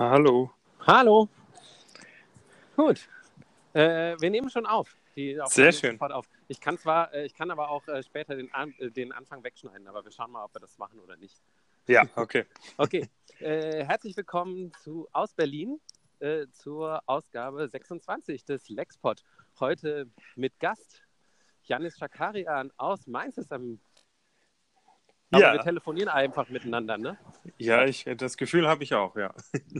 Hallo. Hallo. Gut. Äh, wir nehmen schon auf. Die Sehr schön. Auf. Ich kann zwar, äh, ich kann aber auch äh, später den, An äh, den Anfang wegschneiden, aber wir schauen mal, ob wir das machen oder nicht. Ja, okay. okay. Äh, herzlich willkommen zu, aus Berlin äh, zur Ausgabe 26 des Lexpod. Heute mit Gast Janis Schakarian aus Mainz ist am aber ja. wir telefonieren einfach miteinander, ne? Ja, ich, das Gefühl habe ich auch, ja.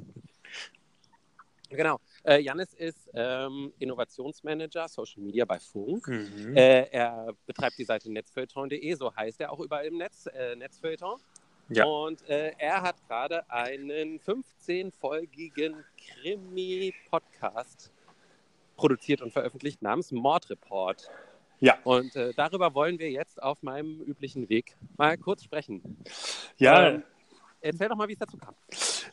Genau. Äh, Janis ist ähm, Innovationsmanager Social Media bei Funk. Mhm. Äh, er betreibt die Seite netzfeuilleton.de, so heißt er auch überall im Netz, äh, Netzfeuilleton. Ja. Und äh, er hat gerade einen 15-folgigen Krimi-Podcast produziert und veröffentlicht namens Mordreport. Ja. Und äh, darüber wollen wir jetzt auf meinem üblichen Weg mal kurz sprechen. Ja. Ähm, erzähl doch mal, wie es dazu kam.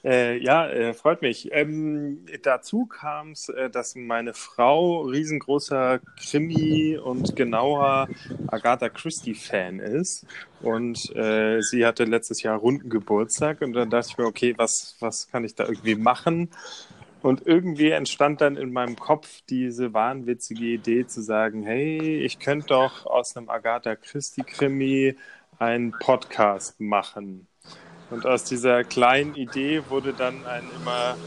Äh, ja, äh, freut mich. Ähm, dazu kam es, äh, dass meine Frau riesengroßer Krimi und genauer Agatha Christie-Fan ist. Und äh, sie hatte letztes Jahr runden Geburtstag und dann dachte ich mir, okay, was, was kann ich da irgendwie machen? Und irgendwie entstand dann in meinem Kopf diese wahnwitzige Idee zu sagen, hey, ich könnte doch aus einem Agatha Christie-Krimi einen Podcast machen. Und aus dieser kleinen Idee wurde dann ein immer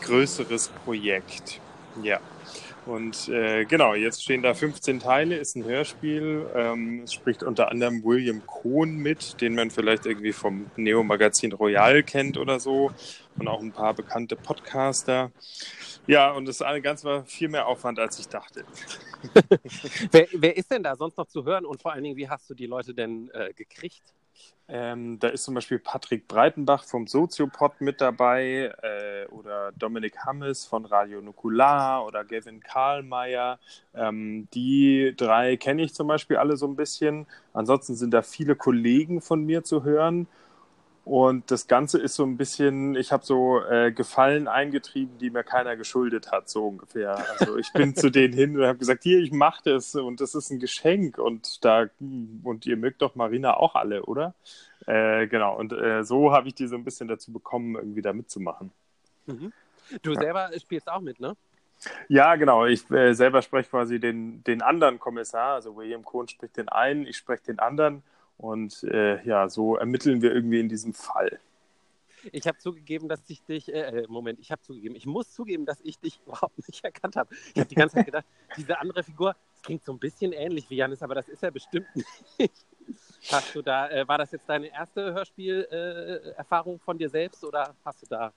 größeres Projekt. Ja. Und äh, genau, jetzt stehen da 15 Teile, ist ein Hörspiel. Ähm, es spricht unter anderem William Cohn mit, den man vielleicht irgendwie vom Neo-Magazin Royal kennt oder so. Und auch ein paar bekannte Podcaster. Ja, und das Ganze war viel mehr Aufwand, als ich dachte. wer, wer, ist denn da sonst noch zu hören? Und vor allen Dingen, wie hast du die Leute denn äh, gekriegt? Ähm, da ist zum Beispiel Patrick Breitenbach vom Soziopod mit dabei äh, oder Dominik Hammes von Radio Nukular oder Gavin Karlmeier. Ähm, die drei kenne ich zum Beispiel alle so ein bisschen. Ansonsten sind da viele Kollegen von mir zu hören. Und das Ganze ist so ein bisschen, ich habe so äh, Gefallen eingetrieben, die mir keiner geschuldet hat, so ungefähr. Also ich bin zu denen hin und habe gesagt, hier, ich mache das und das ist ein Geschenk und da und ihr mögt doch Marina auch alle, oder? Äh, genau. Und äh, so habe ich die so ein bisschen dazu bekommen, irgendwie da mitzumachen. Mhm. Du ja. selber spielst auch mit, ne? Ja, genau. Ich äh, selber spreche quasi den, den anderen Kommissar, also William Cohn spricht den einen, ich spreche den anderen. Und äh, ja, so ermitteln wir irgendwie in diesem Fall. Ich habe zugegeben, dass ich dich, äh, Moment, ich habe zugegeben, ich muss zugeben, dass ich dich überhaupt nicht erkannt habe. Ich habe die ganze Zeit gedacht, diese andere Figur, das klingt so ein bisschen ähnlich wie Janis, aber das ist er bestimmt nicht. Hast du da, äh, war das jetzt deine erste Hörspielerfahrung von dir selbst oder hast du da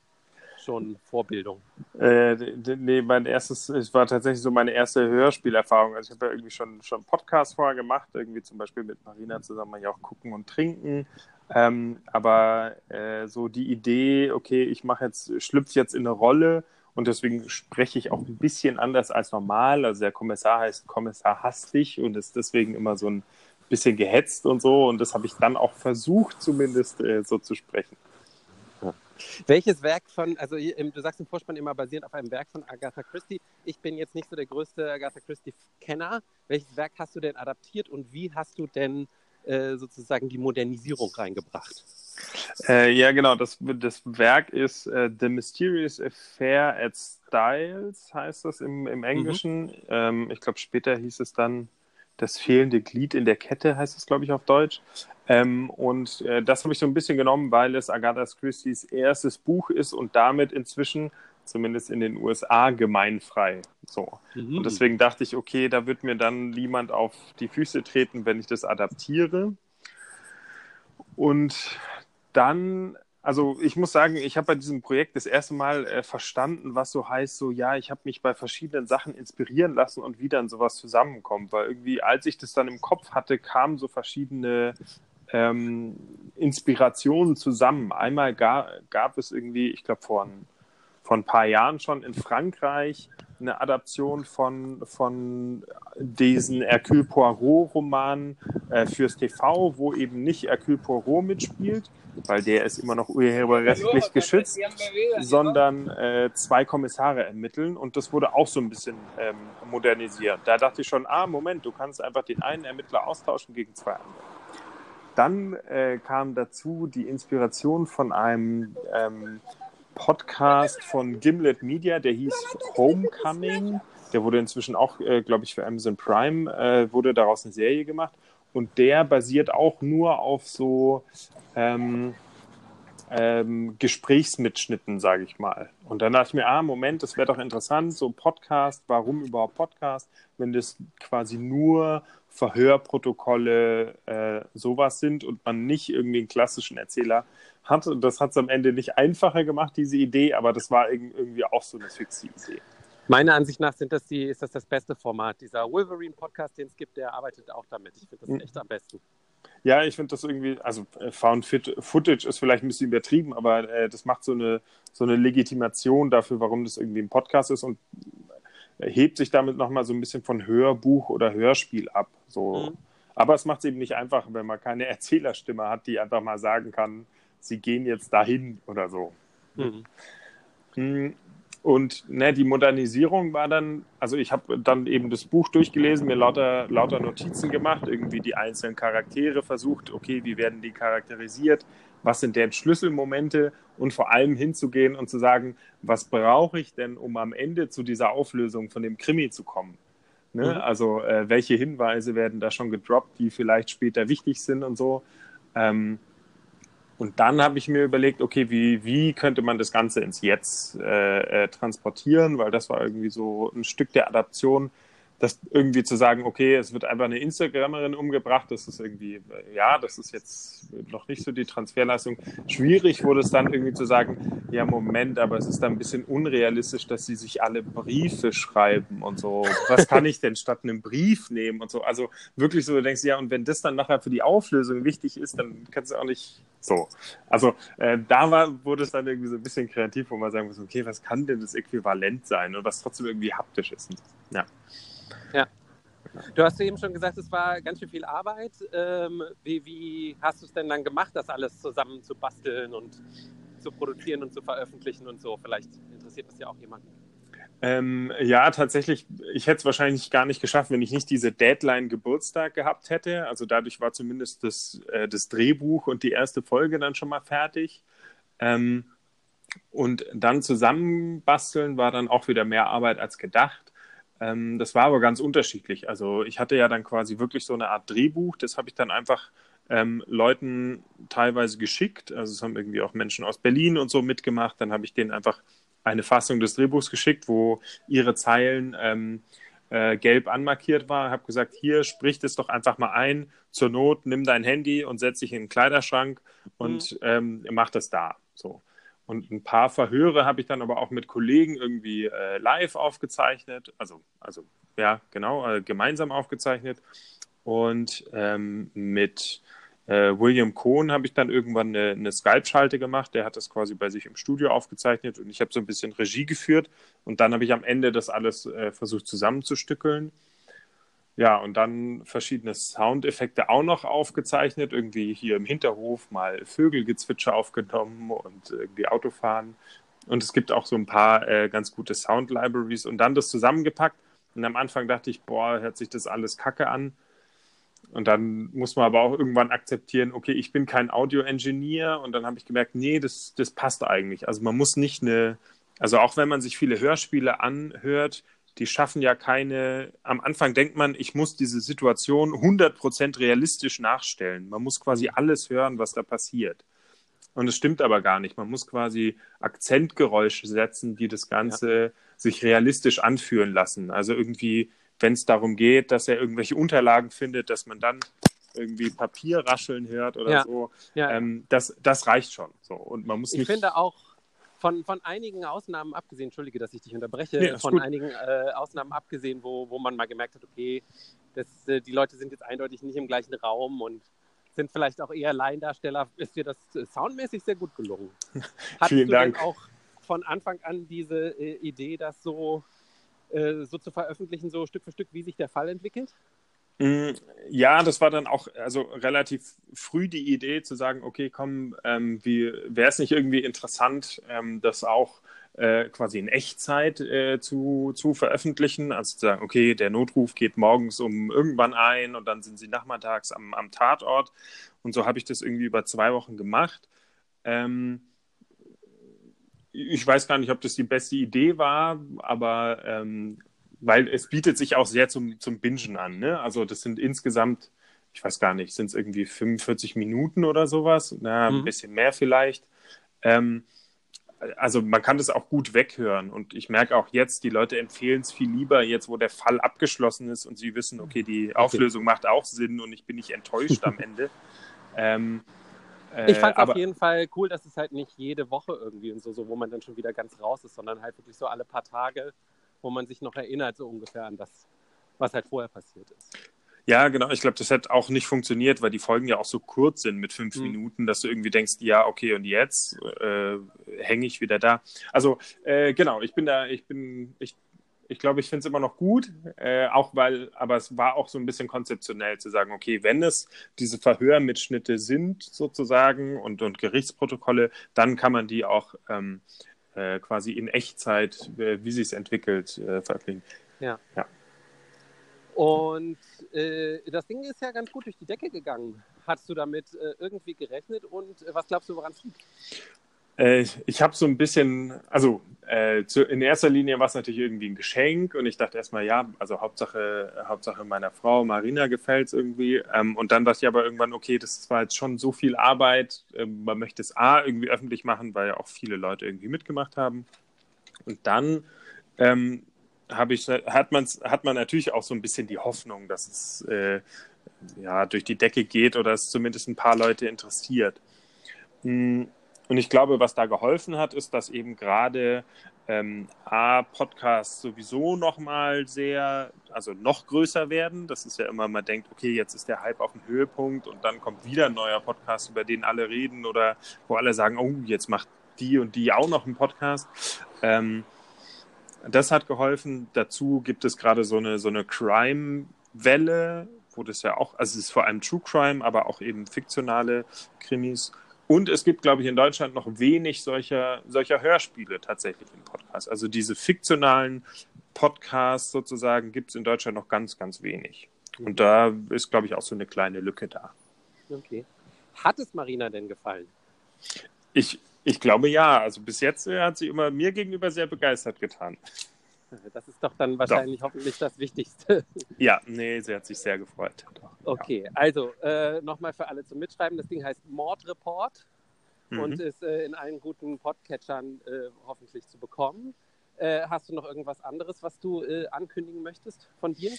schon Vorbildung? Äh, nee, mein erstes, es war tatsächlich so meine erste Hörspielerfahrung. Also ich habe ja irgendwie schon, schon Podcasts vorher gemacht, irgendwie zum Beispiel mit Marina zusammen ja auch gucken und trinken. Ähm, aber äh, so die Idee, okay, ich mache jetzt, schlüpfe jetzt in eine Rolle und deswegen spreche ich auch ein bisschen anders als normal. Also der Kommissar heißt Kommissar Hastig und ist deswegen immer so ein bisschen gehetzt und so. Und das habe ich dann auch versucht, zumindest äh, so zu sprechen. Welches Werk von, also du sagst im Vorspann immer basierend auf einem Werk von Agatha Christie. Ich bin jetzt nicht so der größte Agatha Christie-Kenner. Welches Werk hast du denn adaptiert und wie hast du denn äh, sozusagen die Modernisierung reingebracht? Äh, ja, genau. Das, das Werk ist äh, The Mysterious Affair at Styles, heißt das im, im Englischen. Mhm. Ähm, ich glaube, später hieß es dann das fehlende Glied in der Kette, heißt es, glaube ich, auf Deutsch. Ähm, und äh, das habe ich so ein bisschen genommen, weil es Agatha Christie's erstes Buch ist und damit inzwischen, zumindest in den USA, gemeinfrei. So. Mhm. Und deswegen dachte ich, okay, da wird mir dann niemand auf die Füße treten, wenn ich das adaptiere. Und dann also ich muss sagen, ich habe bei diesem Projekt das erste Mal äh, verstanden, was so heißt, so ja, ich habe mich bei verschiedenen Sachen inspirieren lassen und wie dann sowas zusammenkommt. Weil irgendwie, als ich das dann im Kopf hatte, kamen so verschiedene ähm, Inspirationen zusammen. Einmal ga, gab es irgendwie, ich glaube vor, vor ein paar Jahren schon in Frankreich eine Adaption von, von diesen Hercule Poirot-Romanen äh, fürs TV, wo eben nicht Hercule Poirot mitspielt, weil der ist immer noch urheberrechtlich geschützt, sondern äh, zwei Kommissare ermitteln und das wurde auch so ein bisschen ähm, modernisiert. Da dachte ich schon, ah, Moment, du kannst einfach den einen Ermittler austauschen gegen zwei andere. Dann äh, kam dazu die Inspiration von einem ähm, Podcast von Gimlet Media, der hieß Homecoming. Der wurde inzwischen auch, äh, glaube ich, für Amazon Prime, äh, wurde daraus eine Serie gemacht. Und der basiert auch nur auf so ähm, ähm, Gesprächsmitschnitten, sage ich mal. Und dann dachte ich mir, ah, Moment, das wäre doch interessant, so Podcast, warum überhaupt Podcast, wenn das quasi nur Verhörprotokolle, äh, sowas sind und man nicht irgendwie einen klassischen Erzähler hat. Und das hat es am Ende nicht einfacher gemacht, diese Idee, aber das war irgendwie auch so eine fixe Idee. Meiner Ansicht nach sind das die, ist das das beste Format. Dieser Wolverine-Podcast, den es gibt, der arbeitet auch damit. Ich finde das hm. echt am besten. Ja, ich finde das irgendwie, also äh, Found Footage ist vielleicht ein bisschen übertrieben, aber äh, das macht so eine, so eine Legitimation dafür, warum das irgendwie ein Podcast ist und hebt sich damit nochmal so ein bisschen von Hörbuch oder Hörspiel ab. So. Mhm. Aber es macht es eben nicht einfach, wenn man keine Erzählerstimme hat, die einfach mal sagen kann, sie gehen jetzt dahin oder so. Mhm. Und ne, die Modernisierung war dann, also ich habe dann eben das Buch durchgelesen, mir lauter, lauter Notizen gemacht, irgendwie die einzelnen Charaktere versucht, okay, wie werden die charakterisiert, was sind deren Schlüsselmomente und vor allem hinzugehen und zu sagen, was brauche ich denn, um am Ende zu dieser Auflösung von dem Krimi zu kommen. Ne? Mhm. Also äh, welche Hinweise werden da schon gedroppt, die vielleicht später wichtig sind und so. Ähm, und dann habe ich mir überlegt, okay, wie, wie könnte man das Ganze ins Jetzt äh, äh, transportieren, weil das war irgendwie so ein Stück der Adaption, das irgendwie zu sagen, okay, es wird einfach eine Instagramerin umgebracht, das ist irgendwie, ja, das ist jetzt noch nicht so die Transferleistung. Schwierig wurde es dann irgendwie zu sagen, ja, Moment, aber es ist dann ein bisschen unrealistisch, dass sie sich alle Briefe schreiben und so. Was kann ich denn statt einem Brief nehmen und so? Also wirklich so, du denkst, ja, und wenn das dann nachher für die Auflösung wichtig ist, dann kannst du auch nicht so. Also äh, da war, wurde es dann irgendwie so ein bisschen kreativ, wo man sagen muss, okay, was kann denn das Äquivalent sein und was trotzdem irgendwie haptisch ist. Ja. Ja. Du hast eben schon gesagt, es war ganz schön viel Arbeit. Ähm, wie, wie, hast du es denn dann gemacht, das alles zusammen zu basteln und zu produzieren und zu veröffentlichen und so? Vielleicht interessiert das ja auch jemanden. Ähm, ja, tatsächlich, ich hätte es wahrscheinlich gar nicht geschafft, wenn ich nicht diese Deadline Geburtstag gehabt hätte. Also dadurch war zumindest das, äh, das Drehbuch und die erste Folge dann schon mal fertig. Ähm, und dann zusammenbasteln war dann auch wieder mehr Arbeit als gedacht. Ähm, das war aber ganz unterschiedlich. Also ich hatte ja dann quasi wirklich so eine Art Drehbuch, das habe ich dann einfach ähm, Leuten teilweise geschickt. Also es haben irgendwie auch Menschen aus Berlin und so mitgemacht. Dann habe ich denen einfach eine Fassung des Drehbuchs geschickt, wo ihre Zeilen ähm, äh, gelb anmarkiert war. Habe gesagt, hier sprich es doch einfach mal ein. Zur Not nimm dein Handy und setz dich in den Kleiderschrank und mhm. ähm, mach das da. So. Und ein paar Verhöre habe ich dann aber auch mit Kollegen irgendwie äh, live aufgezeichnet, also, also ja, genau, äh, gemeinsam aufgezeichnet. Und ähm, mit äh, William Cohn habe ich dann irgendwann eine, eine Skype-Schalte gemacht. Der hat das quasi bei sich im Studio aufgezeichnet und ich habe so ein bisschen Regie geführt. Und dann habe ich am Ende das alles äh, versucht zusammenzustückeln. Ja, und dann verschiedene Soundeffekte auch noch aufgezeichnet, irgendwie hier im Hinterhof mal Vögelgezwitscher aufgenommen und irgendwie Autofahren. Und es gibt auch so ein paar äh, ganz gute Sound-Libraries und dann das zusammengepackt. Und am Anfang dachte ich, boah, hört sich das alles kacke an. Und dann muss man aber auch irgendwann akzeptieren, okay, ich bin kein Audio-Engineer. Und dann habe ich gemerkt, nee, das, das passt eigentlich. Also man muss nicht eine, also auch wenn man sich viele Hörspiele anhört, die schaffen ja keine, am Anfang denkt man, ich muss diese Situation 100% realistisch nachstellen. Man muss quasi alles hören, was da passiert. Und es stimmt aber gar nicht. Man muss quasi Akzentgeräusche setzen, die das Ganze ja. sich realistisch anführen lassen. Also irgendwie, wenn es darum geht, dass er irgendwelche Unterlagen findet, dass man dann irgendwie Papier rascheln hört oder ja. so. Ja. Ähm, das, das reicht schon. So. Und man muss ich nicht. Ich finde auch, von, von einigen Ausnahmen abgesehen, entschuldige, dass ich dich unterbreche, nee, von gut. einigen äh, Ausnahmen abgesehen, wo, wo man mal gemerkt hat, okay, das, äh, die Leute sind jetzt eindeutig nicht im gleichen Raum und sind vielleicht auch eher Laiendarsteller, ist dir das äh, soundmäßig sehr gut gelungen. Hattest Vielen du Dank. auch von Anfang an diese äh, Idee, das so, äh, so zu veröffentlichen, so Stück für Stück, wie sich der Fall entwickelt? Mm, ja, das war dann auch also relativ früh die Idee zu sagen, okay, komm, ähm, wäre es nicht irgendwie interessant, ähm, das auch äh, quasi in Echtzeit äh, zu, zu veröffentlichen. Also zu sagen, okay, der Notruf geht morgens um irgendwann ein und dann sind sie nachmittags am, am Tatort. Und so habe ich das irgendwie über zwei Wochen gemacht. Ähm, ich weiß gar nicht, ob das die beste Idee war, aber ähm, weil es bietet sich auch sehr zum, zum Bingen an. Ne? Also das sind insgesamt, ich weiß gar nicht, sind es irgendwie 45 Minuten oder sowas? Na, mhm. ein bisschen mehr vielleicht. Ähm, also man kann das auch gut weghören und ich merke auch jetzt, die Leute empfehlen es viel lieber, jetzt wo der Fall abgeschlossen ist und sie wissen, okay, die Auflösung okay. macht auch Sinn und ich bin nicht enttäuscht am Ende. Ähm, äh, ich fand es auf jeden Fall cool, dass es halt nicht jede Woche irgendwie und so, so, wo man dann schon wieder ganz raus ist, sondern halt wirklich so alle paar Tage, wo man sich noch erinnert, so ungefähr an das, was halt vorher passiert ist. Ja, genau. Ich glaube, das hätte auch nicht funktioniert, weil die Folgen ja auch so kurz sind mit fünf mhm. Minuten, dass du irgendwie denkst, ja, okay, und jetzt äh, hänge ich wieder da. Also äh, genau, ich bin da, ich bin, ich, ich glaube, ich finde es immer noch gut, äh, auch weil, aber es war auch so ein bisschen konzeptionell zu sagen, okay, wenn es diese Verhörmitschnitte sind sozusagen und, und Gerichtsprotokolle, dann kann man die auch ähm, äh, quasi in Echtzeit, äh, wie sie es entwickelt, äh, veröffentlichen. Ja. ja. Und das Ding ist ja ganz gut durch die Decke gegangen. Hast du damit irgendwie gerechnet und was glaubst du, woran es liegt? Äh, ich habe so ein bisschen, also äh, zu, in erster Linie war es natürlich irgendwie ein Geschenk und ich dachte erstmal, ja, also Hauptsache, Hauptsache meiner Frau Marina gefällt es irgendwie. Ähm, und dann dachte ich aber irgendwann, okay, das war jetzt schon so viel Arbeit. Ähm, man möchte es A irgendwie öffentlich machen, weil ja auch viele Leute irgendwie mitgemacht haben. Und dann ähm, ich, hat, man's, hat man natürlich auch so ein bisschen die Hoffnung, dass es äh, ja, durch die Decke geht oder es zumindest ein paar Leute interessiert. Hm, und ich glaube, was da geholfen hat, ist, dass eben gerade ähm, A, Podcasts sowieso nochmal sehr, also noch größer werden. Das ist ja immer, man denkt, okay, jetzt ist der Hype auf dem Höhepunkt und dann kommt wieder ein neuer Podcast, über den alle reden oder wo alle sagen, oh, jetzt macht die und die auch noch einen Podcast. Ähm, das hat geholfen. Dazu gibt es gerade so eine, so eine Crime-Welle, wo das ja auch, also es ist vor allem True Crime, aber auch eben fiktionale Krimis. Und es gibt, glaube ich, in Deutschland noch wenig solcher, solcher Hörspiele tatsächlich im Podcast. Also diese fiktionalen Podcasts sozusagen gibt es in Deutschland noch ganz, ganz wenig. Und da ist, glaube ich, auch so eine kleine Lücke da. Okay. Hat es Marina denn gefallen? Ich, ich glaube ja. Also bis jetzt äh, hat sie immer mir gegenüber sehr begeistert getan. Das ist doch dann wahrscheinlich doch. hoffentlich das Wichtigste. Ja, nee, sie hat sich sehr gefreut. Doch, okay, ja. also äh, nochmal für alle zum Mitschreiben. Das Ding heißt Mordreport mhm. und ist äh, in allen guten Podcatchern äh, hoffentlich zu bekommen. Äh, hast du noch irgendwas anderes, was du äh, ankündigen möchtest von dir?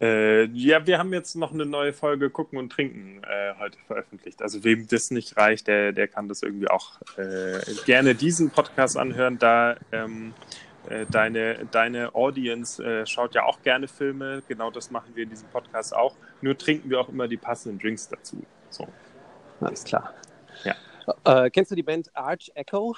Äh, ja, wir haben jetzt noch eine neue Folge Gucken und Trinken äh, heute veröffentlicht. Also wem das nicht reicht, der, der kann das irgendwie auch äh, gerne diesen Podcast anhören. Da ähm, äh, deine, deine Audience äh, schaut ja auch gerne Filme. Genau das machen wir in diesem Podcast auch. Nur trinken wir auch immer die passenden Drinks dazu. So. Alles klar. Ja. Äh, kennst du die Band Arch Echo?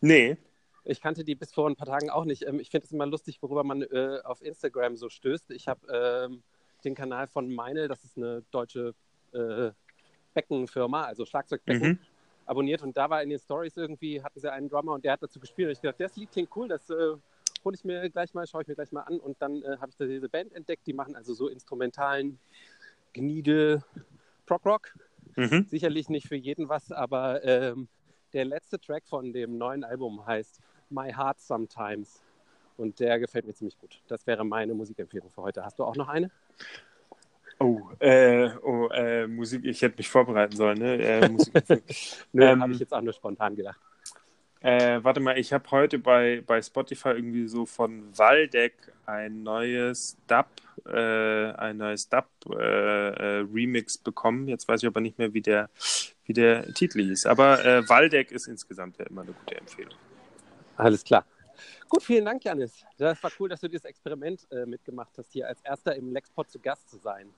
Nee. Ich kannte die bis vor ein paar Tagen auch nicht. Ähm, ich finde es immer lustig, worüber man äh, auf Instagram so stößt. Ich habe ähm, den Kanal von Meinl, das ist eine deutsche äh, Beckenfirma, also Schlagzeugbecken, mhm. Abonniert. Und da war in den Stories irgendwie, hatten sie einen Drummer und der hat dazu gespielt. Und ich dachte, das Lied klingt cool, das äh, hole ich mir gleich mal, schaue ich mir gleich mal an. Und dann äh, habe ich da diese Band entdeckt, die machen also so instrumentalen Gniede Prog Rock. Mhm. Sicherlich nicht für jeden was, aber ähm, der letzte Track von dem neuen Album heißt My Heart Sometimes. Und der gefällt mir ziemlich gut. Das wäre meine Musikempfehlung für heute. Hast du auch noch eine? Oh, äh, oh äh, Musik, ich hätte mich vorbereiten sollen, ne? Äh, Nö, ähm, habe ich jetzt auch nur spontan gedacht. Äh, warte mal, ich habe heute bei, bei Spotify irgendwie so von Waldeck ein neues Dub, äh, ein neues Dub äh, äh, Remix bekommen. Jetzt weiß ich aber nicht mehr, wie der, wie der Titel hieß. Aber äh, Waldeck ist insgesamt ja immer eine gute Empfehlung. Alles klar. Gut, vielen Dank, Janis. Das war cool, dass du dieses Experiment äh, mitgemacht hast, hier als erster im Lexpod zu Gast zu sein.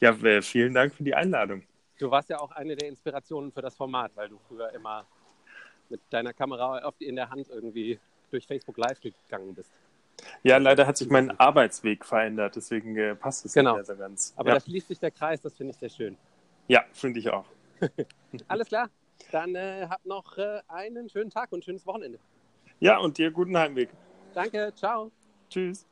Ja, äh, vielen Dank für die Einladung. Du warst ja auch eine der Inspirationen für das Format, weil du früher immer mit deiner Kamera oft in der Hand irgendwie durch Facebook Live gegangen bist. Ja, leider hat sich mein Arbeitsweg verändert, deswegen äh, passt es genau. nicht mehr so ganz. Aber ja. da schließt sich der Kreis, das finde ich sehr schön. Ja, finde ich auch. Alles klar, dann äh, habt noch äh, einen schönen Tag und ein schönes Wochenende. Ja, und dir guten Heimweg. Danke, ciao. Tschüss.